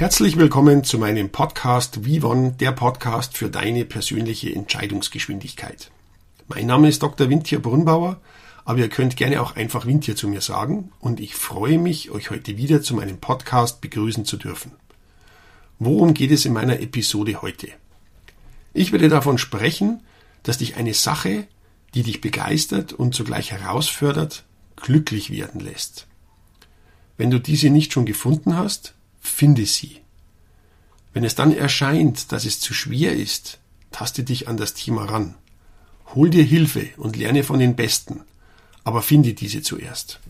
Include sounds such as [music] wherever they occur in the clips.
Herzlich willkommen zu meinem Podcast Vivon, der Podcast für deine persönliche Entscheidungsgeschwindigkeit. Mein Name ist Dr. Wintier Brunnbauer, aber ihr könnt gerne auch einfach Wintier zu mir sagen und ich freue mich, euch heute wieder zu meinem Podcast begrüßen zu dürfen. Worum geht es in meiner Episode heute? Ich werde davon sprechen, dass dich eine Sache, die dich begeistert und zugleich herausfordert, glücklich werden lässt. Wenn du diese nicht schon gefunden hast, finde sie. Wenn es dann erscheint, dass es zu schwer ist, taste dich an das Thema ran. Hol dir Hilfe und lerne von den Besten, aber finde diese zuerst.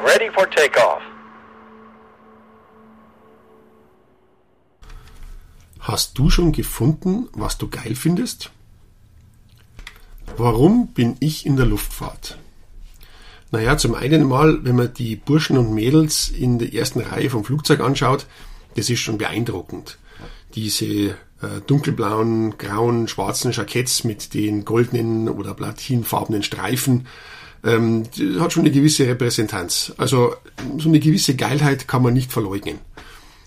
Ready for takeoff. Hast du schon gefunden, was du geil findest? Warum bin ich in der Luftfahrt? Naja, zum einen mal, wenn man die Burschen und Mädels in der ersten Reihe vom Flugzeug anschaut, das ist schon beeindruckend. Diese äh, dunkelblauen, grauen, schwarzen Jacketts mit den goldenen oder platinfarbenen Streifen, ähm, hat schon eine gewisse Repräsentanz. Also so eine gewisse Geilheit kann man nicht verleugnen.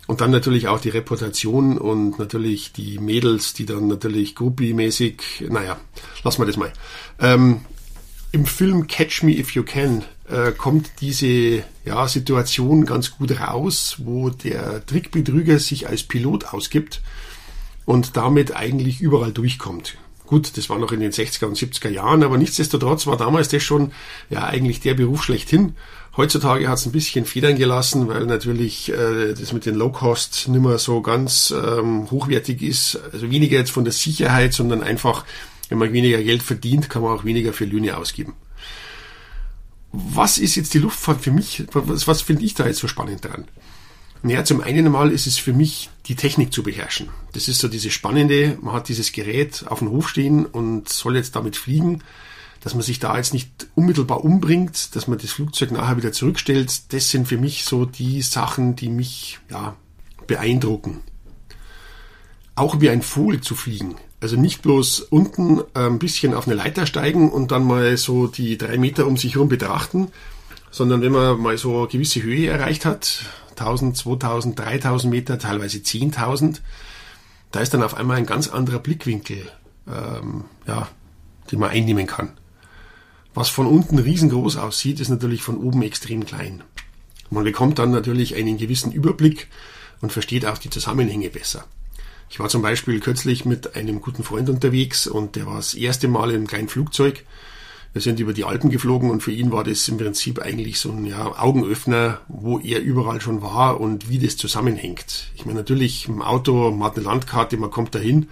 Und dann natürlich auch die Reputation und natürlich die Mädels, die dann natürlich groupie-mäßig, naja, lassen wir das mal. Ähm, Im Film Catch Me If You Can äh, kommt diese ja, Situation ganz gut raus, wo der Trickbetrüger sich als Pilot ausgibt und damit eigentlich überall durchkommt. Gut, das war noch in den 60er und 70er Jahren, aber nichtsdestotrotz war damals das schon ja eigentlich der Beruf schlechthin. Heutzutage hat es ein bisschen Federn gelassen, weil natürlich äh, das mit den Low-Cost nicht mehr so ganz ähm, hochwertig ist. Also weniger jetzt von der Sicherheit, sondern einfach, wenn man weniger Geld verdient, kann man auch weniger für Löhne ausgeben. Was ist jetzt die Luftfahrt für mich? Was, was finde ich da jetzt so spannend dran? Naja, zum einen mal ist es für mich, die Technik zu beherrschen. Das ist so diese spannende, man hat dieses Gerät auf dem Hof stehen und soll jetzt damit fliegen dass man sich da jetzt nicht unmittelbar umbringt, dass man das Flugzeug nachher wieder zurückstellt, das sind für mich so die Sachen, die mich ja, beeindrucken. Auch wie ein Vogel zu fliegen. Also nicht bloß unten ein bisschen auf eine Leiter steigen und dann mal so die drei Meter um sich herum betrachten, sondern wenn man mal so eine gewisse Höhe erreicht hat, 1000, 2000, 3000 Meter, teilweise 10.000, da ist dann auf einmal ein ganz anderer Blickwinkel, ähm, ja, den man einnehmen kann. Was von unten riesengroß aussieht, ist natürlich von oben extrem klein. Man bekommt dann natürlich einen gewissen Überblick und versteht auch die Zusammenhänge besser. Ich war zum Beispiel kürzlich mit einem guten Freund unterwegs und der war das erste Mal in einem kleinen Flugzeug. Wir sind über die Alpen geflogen und für ihn war das im Prinzip eigentlich so ein ja, Augenöffner, wo er überall schon war und wie das zusammenhängt. Ich meine, natürlich im Auto, man hat eine Landkarte, man kommt dahin,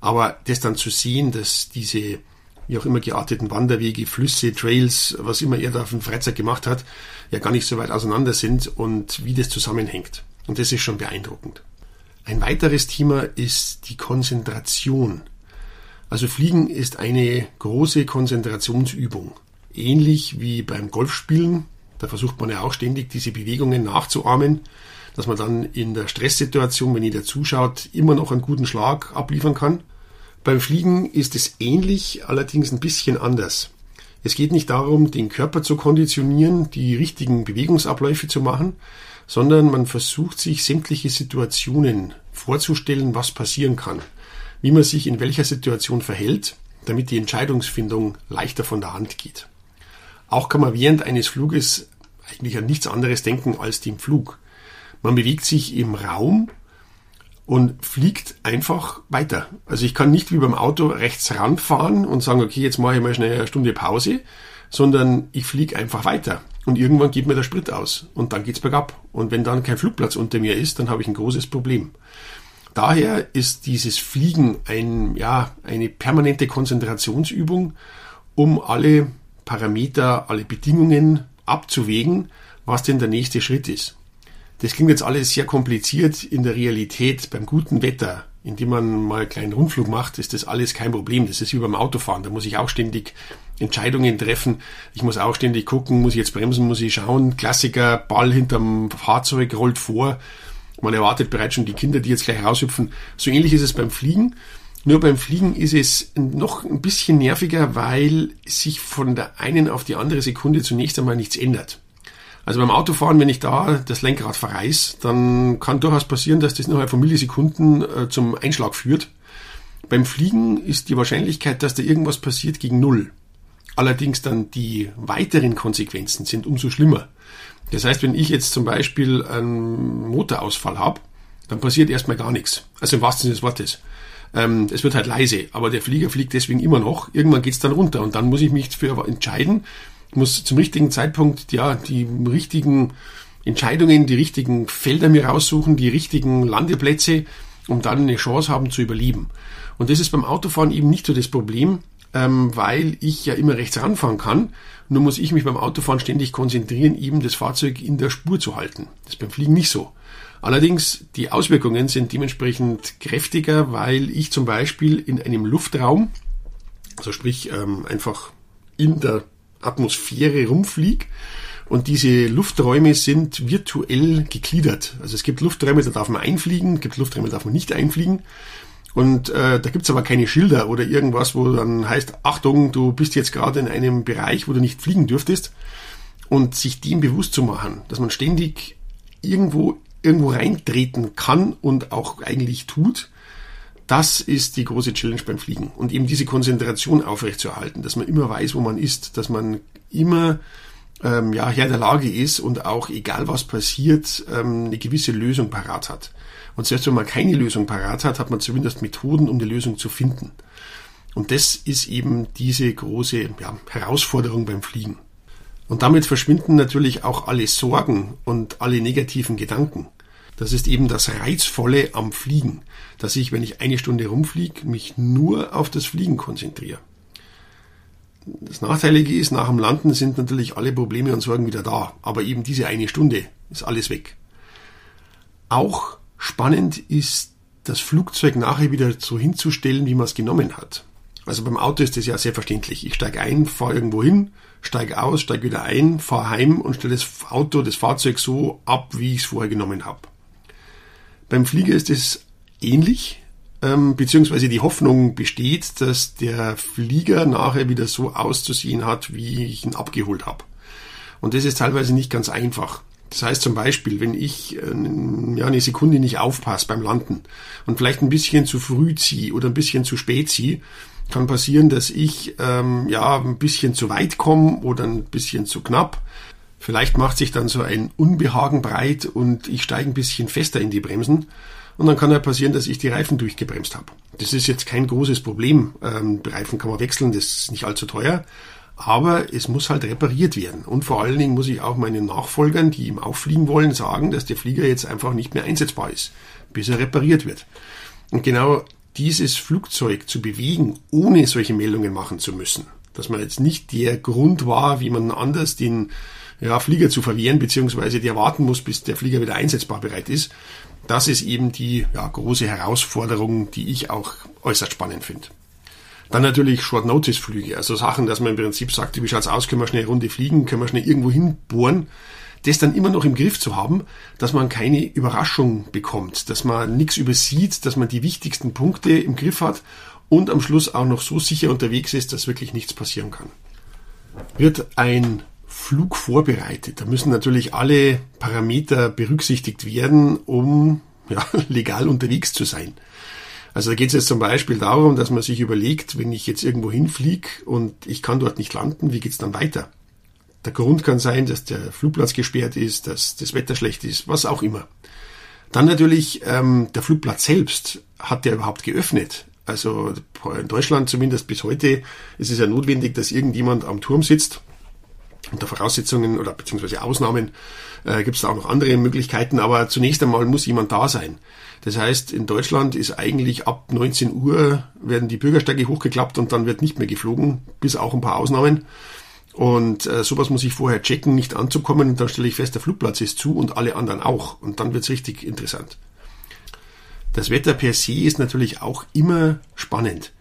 aber das dann zu sehen, dass diese wie auch immer gearteten Wanderwege, Flüsse, Trails, was immer er da auf dem Freizeit gemacht hat, ja gar nicht so weit auseinander sind und wie das zusammenhängt. Und das ist schon beeindruckend. Ein weiteres Thema ist die Konzentration. Also Fliegen ist eine große Konzentrationsübung. Ähnlich wie beim Golfspielen. Da versucht man ja auch ständig diese Bewegungen nachzuahmen, dass man dann in der Stresssituation, wenn jeder zuschaut, immer noch einen guten Schlag abliefern kann. Beim Fliegen ist es ähnlich, allerdings ein bisschen anders. Es geht nicht darum, den Körper zu konditionieren, die richtigen Bewegungsabläufe zu machen, sondern man versucht sich sämtliche Situationen vorzustellen, was passieren kann, wie man sich in welcher Situation verhält, damit die Entscheidungsfindung leichter von der Hand geht. Auch kann man während eines Fluges eigentlich an nichts anderes denken als dem Flug. Man bewegt sich im Raum und fliegt einfach weiter. Also ich kann nicht wie beim Auto rechts ranfahren und sagen, okay, jetzt mache ich mal schnell eine Stunde Pause, sondern ich fliege einfach weiter. Und irgendwann geht mir der Sprit aus und dann geht's bergab. Und wenn dann kein Flugplatz unter mir ist, dann habe ich ein großes Problem. Daher ist dieses Fliegen ein, ja, eine permanente Konzentrationsübung, um alle Parameter, alle Bedingungen abzuwägen, was denn der nächste Schritt ist. Das klingt jetzt alles sehr kompliziert. In der Realität, beim guten Wetter, indem man mal einen kleinen Rundflug macht, ist das alles kein Problem. Das ist wie beim Autofahren. Da muss ich auch ständig Entscheidungen treffen. Ich muss auch ständig gucken, muss ich jetzt bremsen, muss ich schauen. Klassiker, Ball hinterm Fahrzeug rollt vor. Man erwartet bereits schon die Kinder, die jetzt gleich raushüpfen. So ähnlich ist es beim Fliegen. Nur beim Fliegen ist es noch ein bisschen nerviger, weil sich von der einen auf die andere Sekunde zunächst einmal nichts ändert. Also beim Autofahren, wenn ich da das Lenkrad verreiß, dann kann durchaus passieren, dass das innerhalb von Millisekunden äh, zum Einschlag führt. Beim Fliegen ist die Wahrscheinlichkeit, dass da irgendwas passiert, gegen Null. Allerdings dann die weiteren Konsequenzen sind umso schlimmer. Das heißt, wenn ich jetzt zum Beispiel einen Motorausfall habe, dann passiert erstmal gar nichts. Also im wahrsten Sinne des Wortes. Ähm, es wird halt leise, aber der Flieger fliegt deswegen immer noch. Irgendwann geht's dann runter und dann muss ich mich für entscheiden, muss zum richtigen Zeitpunkt ja die richtigen Entscheidungen, die richtigen Felder mir raussuchen, die richtigen Landeplätze, um dann eine Chance haben zu überleben. Und das ist beim Autofahren eben nicht so das Problem, ähm, weil ich ja immer rechts ranfahren kann. Nur muss ich mich beim Autofahren ständig konzentrieren, eben das Fahrzeug in der Spur zu halten. Das ist beim Fliegen nicht so. Allerdings, die Auswirkungen sind dementsprechend kräftiger, weil ich zum Beispiel in einem Luftraum, also sprich ähm, einfach in der Atmosphäre rumfliege, und diese Lufträume sind virtuell gegliedert. Also es gibt Lufträume, da darf man einfliegen, es gibt Lufträume, da darf man nicht einfliegen. Und äh, da gibt's aber keine Schilder oder irgendwas, wo dann heißt, Achtung, du bist jetzt gerade in einem Bereich, wo du nicht fliegen dürftest. Und sich dem bewusst zu machen, dass man ständig irgendwo irgendwo reintreten kann und auch eigentlich tut, das ist die große Challenge beim Fliegen. Und eben diese Konzentration aufrechtzuerhalten, dass man immer weiß, wo man ist, dass man immer ähm, ja, Herr der Lage ist und auch, egal was passiert, ähm, eine gewisse Lösung parat hat. Und selbst wenn man keine Lösung parat hat, hat man zumindest Methoden, um die Lösung zu finden. Und das ist eben diese große ja, Herausforderung beim Fliegen. Und damit verschwinden natürlich auch alle Sorgen und alle negativen Gedanken. Das ist eben das Reizvolle am Fliegen, dass ich, wenn ich eine Stunde rumfliege, mich nur auf das Fliegen konzentriere. Das Nachteilige ist, nach dem Landen sind natürlich alle Probleme und Sorgen wieder da, aber eben diese eine Stunde ist alles weg. Auch spannend ist, das Flugzeug nachher wieder so hinzustellen, wie man es genommen hat. Also beim Auto ist das ja selbstverständlich. Ich steige ein, fahre irgendwo hin, steige aus, steige wieder ein, fahre heim und stelle das Auto, das Fahrzeug so ab, wie ich es vorher genommen habe. Beim Flieger ist es ähnlich, ähm, beziehungsweise die Hoffnung besteht, dass der Flieger nachher wieder so auszusehen hat, wie ich ihn abgeholt habe. Und das ist teilweise nicht ganz einfach. Das heißt zum Beispiel, wenn ich äh, ja, eine Sekunde nicht aufpasse beim Landen und vielleicht ein bisschen zu früh ziehe oder ein bisschen zu spät ziehe, kann passieren, dass ich ähm, ja ein bisschen zu weit komme oder ein bisschen zu knapp. Vielleicht macht sich dann so ein Unbehagen breit und ich steige ein bisschen fester in die Bremsen. Und dann kann ja passieren, dass ich die Reifen durchgebremst habe. Das ist jetzt kein großes Problem. Ähm, Reifen kann man wechseln, das ist nicht allzu teuer. Aber es muss halt repariert werden. Und vor allen Dingen muss ich auch meinen Nachfolgern, die ihm auffliegen wollen, sagen, dass der Flieger jetzt einfach nicht mehr einsetzbar ist, bis er repariert wird. Und genau dieses Flugzeug zu bewegen, ohne solche Meldungen machen zu müssen, dass man jetzt nicht der Grund war, wie man anders den ja, Flieger zu verwehren, beziehungsweise der warten muss, bis der Flieger wieder einsetzbar bereit ist, das ist eben die ja, große Herausforderung, die ich auch äußerst spannend finde. Dann natürlich Short-Notice-Flüge, also Sachen, dass man im Prinzip sagt, wie schaut's aus, können wir schnell eine Runde fliegen, können wir schnell irgendwo hinbohren das dann immer noch im Griff zu haben, dass man keine Überraschung bekommt, dass man nichts übersieht, dass man die wichtigsten Punkte im Griff hat und am Schluss auch noch so sicher unterwegs ist, dass wirklich nichts passieren kann. Wird ein Flug vorbereitet, da müssen natürlich alle Parameter berücksichtigt werden, um [laughs] ja, legal unterwegs zu sein. Also da geht es jetzt zum Beispiel darum, dass man sich überlegt, wenn ich jetzt irgendwo hinfliege und ich kann dort nicht landen, wie geht's dann weiter? Der Grund kann sein, dass der Flugplatz gesperrt ist, dass das Wetter schlecht ist, was auch immer. Dann natürlich ähm, der Flugplatz selbst. Hat der überhaupt geöffnet? Also in Deutschland zumindest bis heute ist es ja notwendig, dass irgendjemand am Turm sitzt. Unter Voraussetzungen oder beziehungsweise Ausnahmen äh, gibt es da auch noch andere Möglichkeiten, aber zunächst einmal muss jemand da sein. Das heißt, in Deutschland ist eigentlich ab 19 Uhr werden die Bürgersteige hochgeklappt und dann wird nicht mehr geflogen, bis auch ein paar Ausnahmen. Und äh, sowas muss ich vorher checken, nicht anzukommen und dann stelle ich fest, der Flugplatz ist zu und alle anderen auch. Und dann wird's richtig interessant. Das Wetter per se ist natürlich auch immer spannend.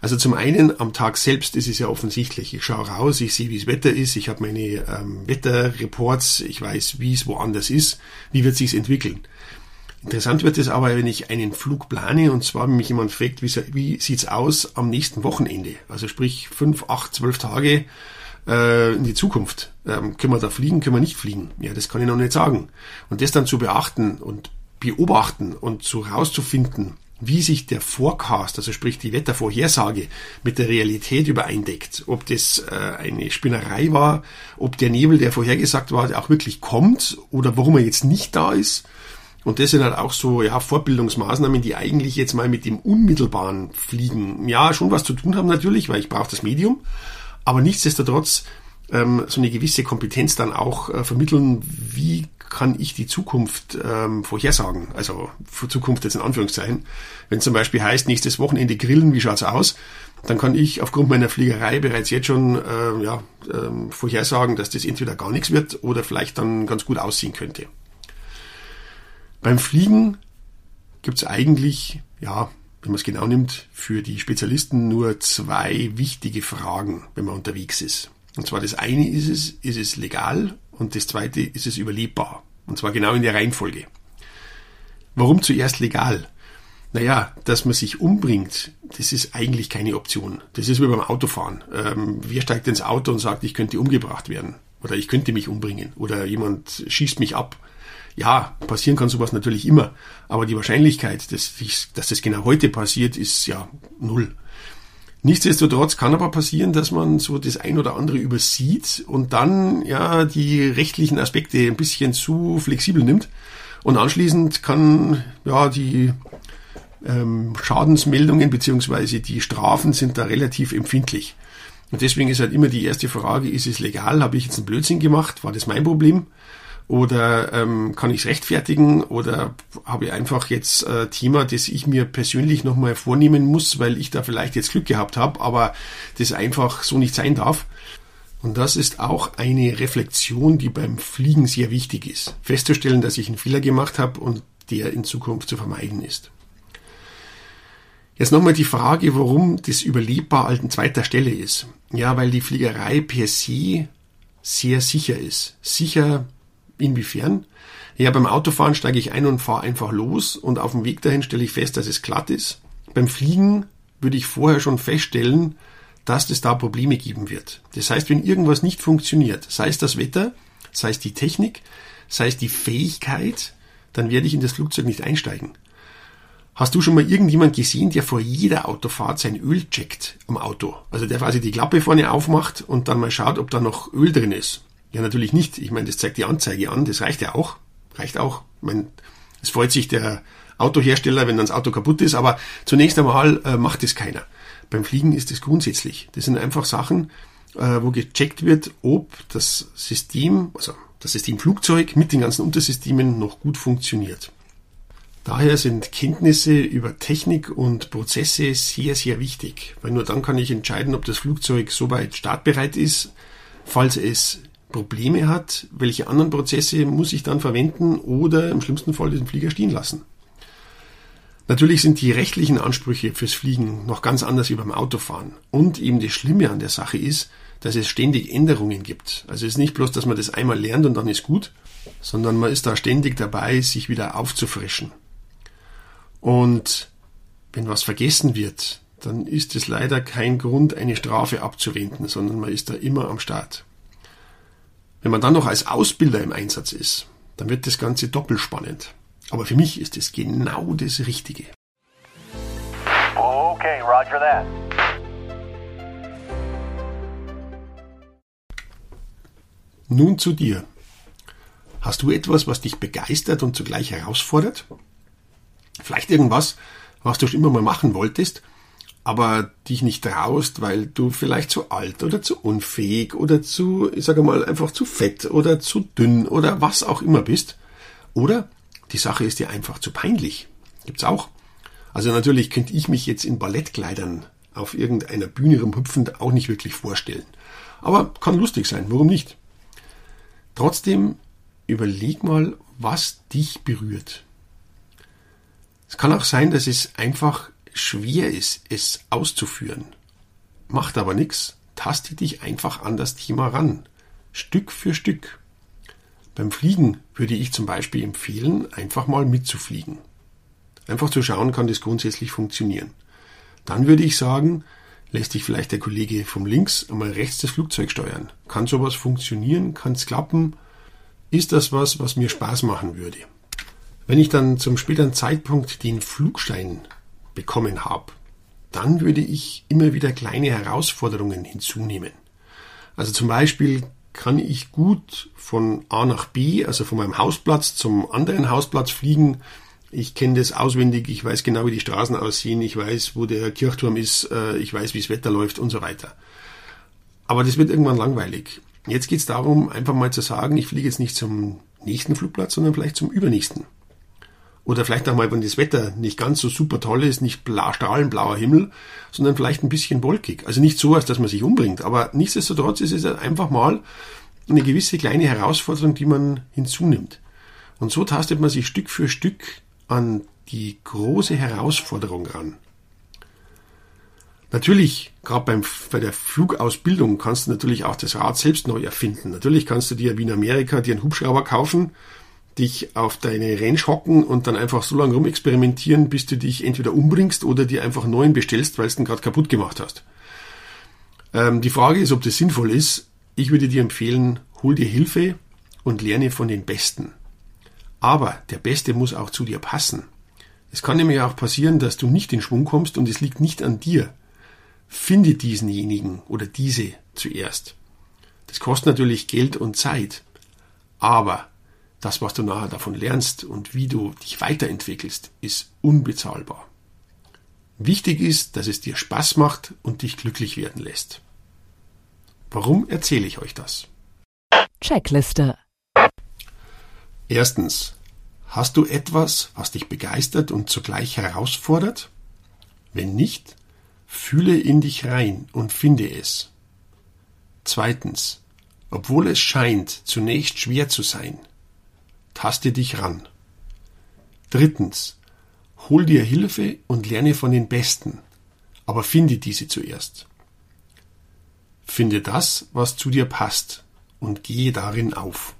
Also zum einen am Tag selbst ist es ja offensichtlich. Ich schaue raus, ich sehe, wie das Wetter ist, ich habe meine ähm, Wetterreports, ich weiß, wie es woanders ist, wie wird sich's entwickeln. Interessant wird es aber, wenn ich einen Flug plane und zwar wenn mich jemand fragt, wie, wie sieht's aus am nächsten Wochenende? Also sprich fünf, acht, zwölf Tage äh, in die Zukunft. Ähm, können wir da fliegen, können wir nicht fliegen? Ja, das kann ich noch nicht sagen. Und das dann zu beachten und beobachten und so rauszufinden, wie sich der Forecast, also sprich die Wettervorhersage, mit der Realität übereindeckt. Ob das äh, eine Spinnerei war, ob der Nebel, der vorhergesagt war, auch wirklich kommt oder warum er jetzt nicht da ist. Und das sind halt auch so ja, Vorbildungsmaßnahmen, die eigentlich jetzt mal mit dem unmittelbaren Fliegen ja schon was zu tun haben natürlich, weil ich brauche das Medium. Aber nichtsdestotrotz ähm, so eine gewisse Kompetenz dann auch äh, vermitteln, wie kann ich die Zukunft ähm, vorhersagen? Also Zukunft jetzt in Anführungszeichen. Wenn zum Beispiel heißt, nächstes Wochenende grillen, wie schaut's aus? Dann kann ich aufgrund meiner Fliegerei bereits jetzt schon äh, ja, ähm, vorhersagen, dass das entweder gar nichts wird oder vielleicht dann ganz gut aussehen könnte. Beim Fliegen gibt's eigentlich, ja, wenn man es genau nimmt, für die Spezialisten nur zwei wichtige Fragen, wenn man unterwegs ist. Und zwar das eine ist es, ist es legal und das zweite ist es überlebbar. Und zwar genau in der Reihenfolge. Warum zuerst legal? Naja, dass man sich umbringt, das ist eigentlich keine Option. Das ist wie beim Autofahren. Ähm, wer steigt ins Auto und sagt, ich könnte umgebracht werden? Oder ich könnte mich umbringen? Oder jemand schießt mich ab? Ja, passieren kann sowas natürlich immer. Aber die Wahrscheinlichkeit, dass, dass das genau heute passiert, ist ja null. Nichtsdestotrotz kann aber passieren, dass man so das ein oder andere übersieht und dann ja die rechtlichen Aspekte ein bisschen zu flexibel nimmt. Und anschließend kann ja die ähm, Schadensmeldungen beziehungsweise die Strafen sind da relativ empfindlich. Und deswegen ist halt immer die erste Frage, ist es legal? Habe ich jetzt einen Blödsinn gemacht? War das mein Problem? Oder ähm, kann ich es rechtfertigen? Oder habe ich einfach jetzt äh, Thema, das ich mir persönlich nochmal vornehmen muss, weil ich da vielleicht jetzt Glück gehabt habe, aber das einfach so nicht sein darf? Und das ist auch eine Reflexion, die beim Fliegen sehr wichtig ist. Festzustellen, dass ich einen Fehler gemacht habe und der in Zukunft zu vermeiden ist. Jetzt nochmal die Frage, warum das überlebbar an zweiter Stelle ist. Ja, weil die Fliegerei per se sehr sicher ist. Sicher Inwiefern? Ja, beim Autofahren steige ich ein und fahre einfach los und auf dem Weg dahin stelle ich fest, dass es glatt ist. Beim Fliegen würde ich vorher schon feststellen, dass es da Probleme geben wird. Das heißt, wenn irgendwas nicht funktioniert, sei es das Wetter, sei es die Technik, sei es die Fähigkeit, dann werde ich in das Flugzeug nicht einsteigen. Hast du schon mal irgendjemand gesehen, der vor jeder Autofahrt sein Öl checkt am Auto? Also der quasi die Klappe vorne aufmacht und dann mal schaut, ob da noch Öl drin ist. Ja, natürlich nicht. Ich meine, das zeigt die Anzeige an, das reicht ja auch. Reicht auch. Ich meine, es freut sich der Autohersteller, wenn dann das Auto kaputt ist, aber zunächst einmal äh, macht es keiner. Beim Fliegen ist es grundsätzlich. Das sind einfach Sachen, äh, wo gecheckt wird, ob das System, also das System Flugzeug mit den ganzen Untersystemen noch gut funktioniert. Daher sind Kenntnisse über Technik und Prozesse sehr, sehr wichtig, weil nur dann kann ich entscheiden, ob das Flugzeug soweit startbereit ist, falls es Probleme hat, welche anderen Prozesse muss ich dann verwenden oder im schlimmsten Fall den Flieger stehen lassen. Natürlich sind die rechtlichen Ansprüche fürs Fliegen noch ganz anders wie beim Autofahren. Und eben das Schlimme an der Sache ist, dass es ständig Änderungen gibt. Also es ist nicht bloß, dass man das einmal lernt und dann ist gut, sondern man ist da ständig dabei, sich wieder aufzufrischen. Und wenn was vergessen wird, dann ist es leider kein Grund, eine Strafe abzuwenden, sondern man ist da immer am Start. Wenn man dann noch als Ausbilder im Einsatz ist, dann wird das Ganze doppelt spannend. Aber für mich ist es genau das Richtige. Okay, roger that. Nun zu dir. Hast du etwas, was dich begeistert und zugleich herausfordert? Vielleicht irgendwas, was du schon immer mal machen wolltest, aber dich nicht traust, weil du vielleicht zu alt oder zu unfähig oder zu, ich sage mal, einfach zu fett oder zu dünn oder was auch immer bist. Oder die Sache ist dir einfach zu peinlich. Gibt's auch. Also natürlich könnte ich mich jetzt in Ballettkleidern auf irgendeiner Bühne rumhüpfend auch nicht wirklich vorstellen. Aber kann lustig sein, warum nicht? Trotzdem überleg mal, was dich berührt. Es kann auch sein, dass es einfach schwer ist, es auszuführen. Macht aber nichts. Taste dich einfach an das Thema ran. Stück für Stück. Beim Fliegen würde ich zum Beispiel empfehlen, einfach mal mitzufliegen. Einfach zu schauen, kann das grundsätzlich funktionieren. Dann würde ich sagen, lässt sich vielleicht der Kollege vom links einmal rechts das Flugzeug steuern. Kann sowas funktionieren? Kann es klappen? Ist das was, was mir Spaß machen würde? Wenn ich dann zum späteren Zeitpunkt den Flugschein bekommen habe, dann würde ich immer wieder kleine Herausforderungen hinzunehmen. Also zum Beispiel kann ich gut von A nach B, also von meinem Hausplatz zum anderen Hausplatz fliegen, ich kenne das auswendig, ich weiß genau, wie die Straßen aussehen, ich weiß, wo der Kirchturm ist, äh, ich weiß, wie das Wetter läuft und so weiter. Aber das wird irgendwann langweilig. Jetzt geht es darum, einfach mal zu sagen, ich fliege jetzt nicht zum nächsten Flugplatz, sondern vielleicht zum übernächsten. Oder vielleicht auch mal, wenn das Wetter nicht ganz so super toll ist, nicht bla, strahlenblauer Himmel, sondern vielleicht ein bisschen wolkig. Also nicht so, als dass man sich umbringt, aber nichtsdestotrotz ist es einfach mal eine gewisse kleine Herausforderung, die man hinzunimmt. Und so tastet man sich Stück für Stück an die große Herausforderung ran. Natürlich, gerade bei der Flugausbildung kannst du natürlich auch das Rad selbst neu erfinden. Natürlich kannst du dir wie in Amerika dir einen Hubschrauber kaufen, dich auf deine Range hocken und dann einfach so lange rumexperimentieren, bis du dich entweder umbringst oder dir einfach neuen bestellst, weil du den gerade kaputt gemacht hast. Ähm, die Frage ist, ob das sinnvoll ist. Ich würde dir empfehlen, hol dir Hilfe und lerne von den Besten. Aber der Beste muss auch zu dir passen. Es kann nämlich auch passieren, dass du nicht in Schwung kommst und es liegt nicht an dir. Finde diesenjenigen oder diese zuerst. Das kostet natürlich Geld und Zeit. Aber das, was du nachher davon lernst und wie du dich weiterentwickelst, ist unbezahlbar. Wichtig ist, dass es dir Spaß macht und dich glücklich werden lässt. Warum erzähle ich euch das? Checkliste. Erstens. Hast du etwas, was dich begeistert und zugleich herausfordert? Wenn nicht, fühle in dich rein und finde es. Zweitens. Obwohl es scheint zunächst schwer zu sein, taste dich ran. Drittens. Hol dir Hilfe und lerne von den Besten, aber finde diese zuerst. Finde das, was zu dir passt und gehe darin auf.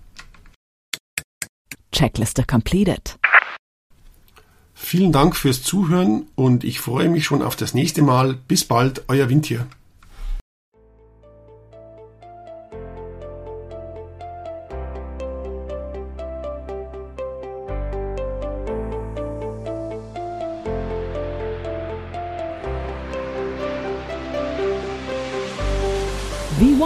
Checkliste completed. Vielen Dank fürs Zuhören und ich freue mich schon auf das nächste Mal. Bis bald, euer Wind hier.